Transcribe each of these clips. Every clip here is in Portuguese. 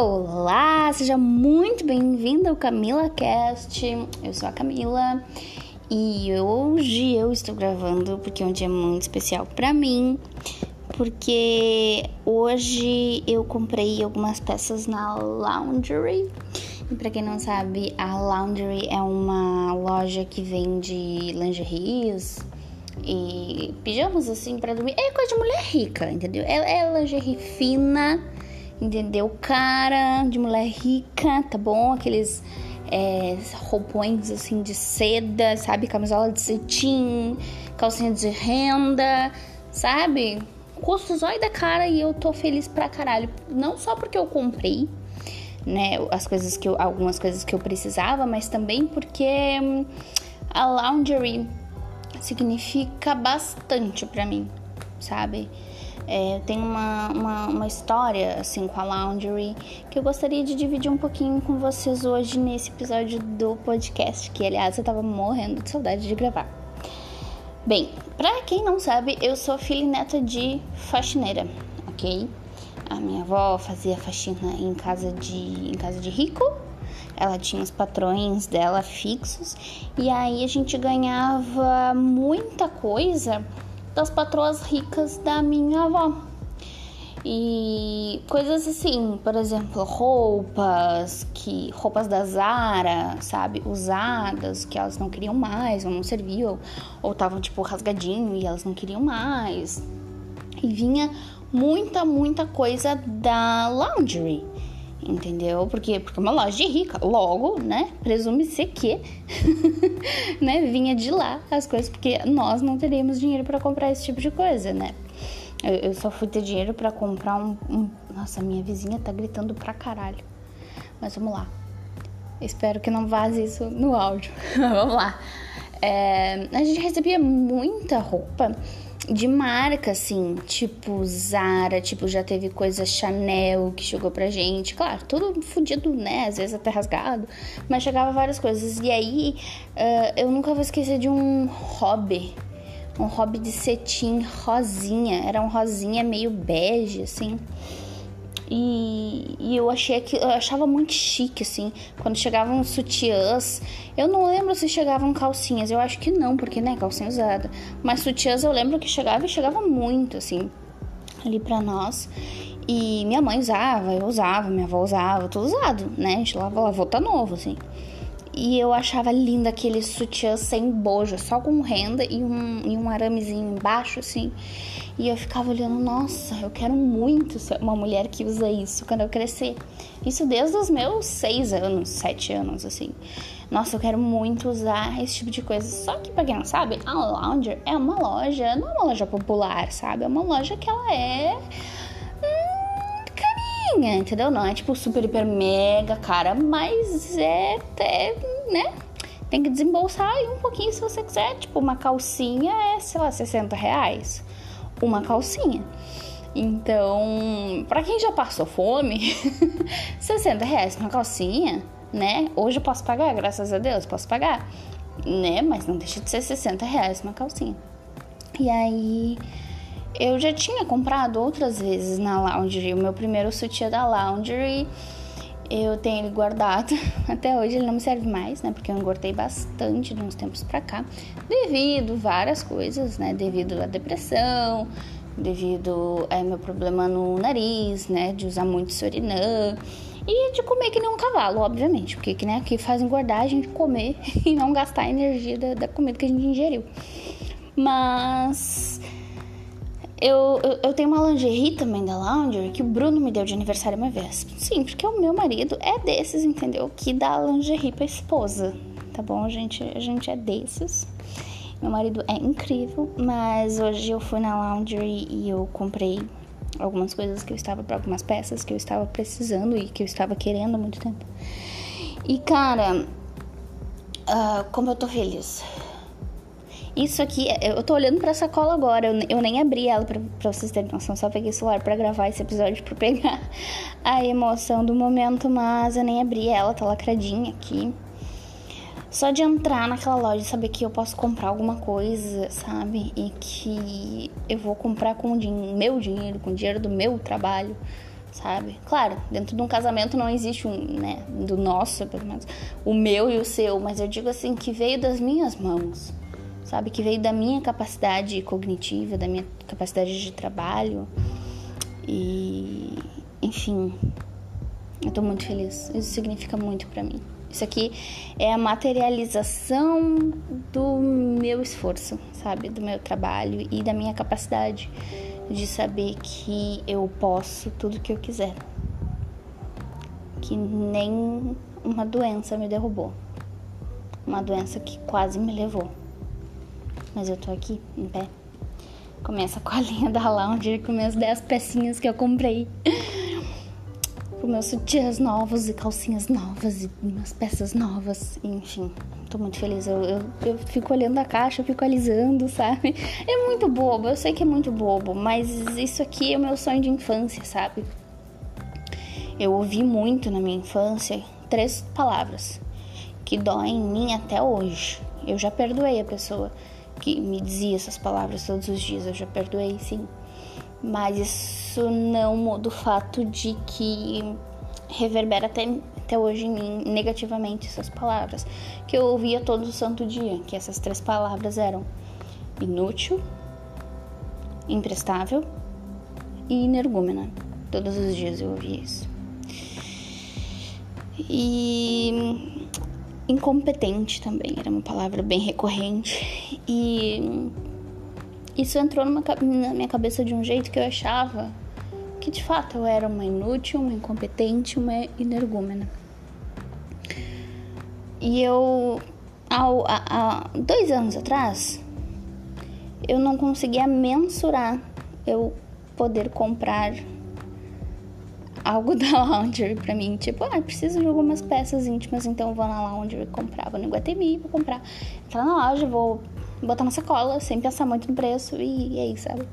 Olá, seja muito bem-vindo ao Camila Cast. Eu sou a Camila e hoje eu estou gravando porque é um dia muito especial para mim, porque hoje eu comprei algumas peças na Laundry. E para quem não sabe, a Laundry é uma loja que vende lingeries e pijamas assim para dormir. É coisa de mulher rica, entendeu? É, é lingerie fina entendeu? Cara de mulher rica, tá bom? Aqueles é, roupões assim de seda, sabe? Camisola de cetim, calcinha de renda, sabe? Custo zóio da cara e eu tô feliz pra caralho. Não só porque eu comprei, né, as coisas que eu, algumas coisas que eu precisava, mas também porque hum, a laundry significa bastante para mim, sabe? É, tem uma, uma, uma, história assim com a Laundry que eu gostaria de dividir um pouquinho com vocês hoje nesse episódio do podcast, que aliás eu tava morrendo de saudade de gravar. Bem, pra quem não sabe, eu sou filha e neta de faxineira, ok? A minha avó fazia faxina em casa de, em casa de rico, ela tinha os patrões dela fixos e aí a gente ganhava muita coisa das patroas ricas da minha avó. E coisas assim, por exemplo, roupas que roupas da Zara, sabe, usadas, que elas não queriam mais, ou não serviam, ou estavam tipo rasgadinho e elas não queriam mais. E vinha muita, muita coisa da laundry entendeu? Porque, porque é uma loja de rica, logo, né? Presume-se que, né? Vinha de lá as coisas, porque nós não teríamos dinheiro para comprar esse tipo de coisa, né? Eu, eu só fui ter dinheiro para comprar um, um, Nossa, minha vizinha tá gritando pra caralho. Mas vamos lá. Espero que não vaze isso no áudio. vamos lá. É, a gente recebia muita roupa de marca, assim, tipo Zara, tipo, já teve coisa Chanel que chegou pra gente. Claro, tudo fudido, né? Às vezes até rasgado, mas chegava várias coisas. E aí, uh, eu nunca vou esquecer de um hobby. Um hobby de cetim rosinha. Era um rosinha meio bege, assim. E, e, eu achei que eu achava muito chique assim, quando chegavam sutiãs. Eu não lembro se chegavam calcinhas, eu acho que não, porque né, calcinha usada. Mas sutiãs eu lembro que chegava e chegava muito assim ali para nós. E minha mãe usava, eu usava, minha avó usava, tudo usado, né? A gente lava, lavou, tá novo assim. E eu achava linda aquele sutiã sem bojo, só com renda e um, e um aramezinho embaixo, assim. E eu ficava olhando, nossa, eu quero muito ser uma mulher que usa isso quando eu crescer. Isso desde os meus seis anos, sete anos, assim. Nossa, eu quero muito usar esse tipo de coisa. Só que, pra quem não sabe, a Lounger é uma loja, não é uma loja popular, sabe? É uma loja que ela é entendeu? Não é tipo super, hiper, mega cara, mas é, é, né? Tem que desembolsar aí um pouquinho se você quiser. Tipo, uma calcinha é, sei lá, 60 reais. Uma calcinha. Então, para quem já passou fome, 60 reais uma calcinha, né? Hoje eu posso pagar, graças a Deus, posso pagar, né? Mas não deixa de ser 60 reais uma calcinha. E aí, eu já tinha comprado outras vezes na Laundry. O meu primeiro sutiã da Laundry, eu tenho ele guardado. Até hoje ele não me serve mais, né? Porque eu engordei bastante de uns tempos pra cá. Devido várias coisas, né? Devido à depressão, devido ao meu problema no nariz, né? De usar muito Sorinã. E de comer que nem um cavalo, obviamente. Porque que, né, aqui faz engordar a gente comer e não gastar a energia da, da comida que a gente ingeriu. Mas eu, eu, eu, tenho uma lingerie também da Laundry que o Bruno me deu de aniversário uma vez. Sim, porque o meu marido é desses, entendeu? Que dá lingerie pra esposa, tá bom? A gente, a gente é desses. Meu marido é incrível, mas hoje eu fui na Laundry e eu comprei algumas coisas que eu estava, para algumas peças que eu estava precisando e que eu estava querendo há muito tempo. E cara, uh, como eu tô feliz. Isso aqui, eu tô olhando pra sacola agora, eu, nem abri ela pra, pra vocês terem noção, só peguei o celular pra gravar esse episódio, pra pegar a emoção do momento, mas eu nem abri ela, tá lacradinha aqui. Só de entrar naquela loja e saber que eu posso comprar alguma coisa, sabe? E que eu vou comprar com o din meu dinheiro, com o dinheiro do meu trabalho, sabe? Claro, dentro de um casamento não existe um, né, do nosso, pelo menos, o meu e o seu, mas eu digo assim que veio das minhas mãos, sabe? Que veio da minha capacidade cognitiva, da minha capacidade de trabalho e, enfim, eu tô muito feliz. Isso significa muito para mim. Isso aqui é a materialização do meu esforço, sabe? Do meu trabalho e da minha capacidade de saber que eu posso tudo que eu quiser. Que nem uma doença me derrubou. Uma doença que quase me levou. Mas eu tô aqui, em pé. Começa com a linha da Lounge com minhas 10 pecinhas que eu comprei com meus sutiãs novos e calcinhas novas e umas peças novas, enfim, tô muito feliz. Eu, eu, eu, fico olhando a caixa, eu fico alisando, sabe? É muito bobo, eu sei que é muito bobo, mas isso aqui é o meu sonho de infância, sabe? Eu ouvi muito na minha infância três palavras que doem em mim até hoje. Eu já perdoei a pessoa que me dizia essas palavras todos os dias, eu já perdoei sim. Mas isso não muda o fato de que reverbera até, até hoje em mim negativamente essas palavras. Que eu ouvia todo o santo dia, que essas três palavras eram inútil, imprestável e energúmena. Todos os dias eu ouvia isso. E incompetente também era uma palavra bem recorrente. E isso entrou numa, na minha cabeça de um jeito que eu achava que de fato eu era uma inútil, uma incompetente, uma energúmena. E eu, há, há dois anos atrás, eu não conseguia mensurar eu poder comprar algo da Laundry pra mim. Tipo, ah, preciso de algumas peças íntimas, então vou na Laundry comprar. Vou no Guatemi, vou comprar. Entrar na loja, vou botar na sacola, sem pensar muito no preço e é isso, sabe?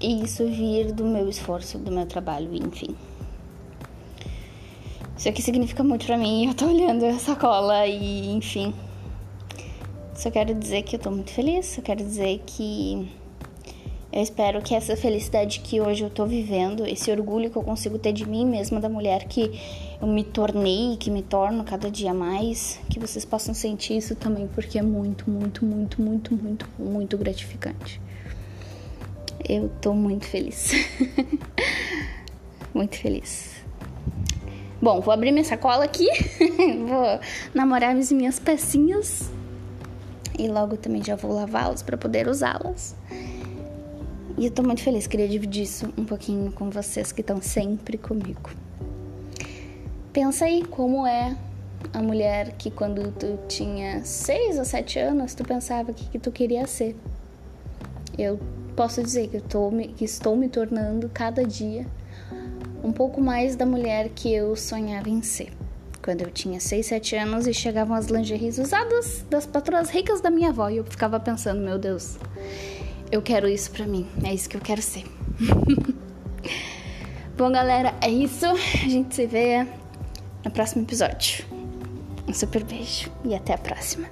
E isso vir do meu esforço, do meu trabalho, enfim. Isso aqui significa muito pra mim. Eu tô olhando a sacola e, enfim. Só quero dizer que eu tô muito feliz. Só quero dizer que eu espero que essa felicidade que hoje eu tô vivendo, esse orgulho que eu consigo ter de mim mesma, da mulher que eu me tornei, que me torno cada dia mais, que vocês possam sentir isso também, porque é muito, muito, muito, muito, muito, muito gratificante. Eu tô muito feliz. muito feliz. Bom, vou abrir minha sacola aqui, vou namorar as minhas pecinhas e logo também já vou lavá-las para poder usá-las. E eu tô muito feliz, queria dividir isso um pouquinho com vocês que estão sempre comigo. Pensa aí como é a mulher que quando tu tinha 6 ou 7 anos, tu pensava que, que tu queria ser. Eu posso dizer que, eu tô, que estou me tornando cada dia um pouco mais da mulher que eu sonhava em ser. Quando eu tinha 6, 7 anos e chegavam as lingeries usadas das patroas ricas da minha avó e eu ficava pensando, meu Deus, eu quero isso pra mim. É isso que eu quero ser. Bom, galera, é isso. A gente se vê no próximo episódio. Um super beijo e até a próxima.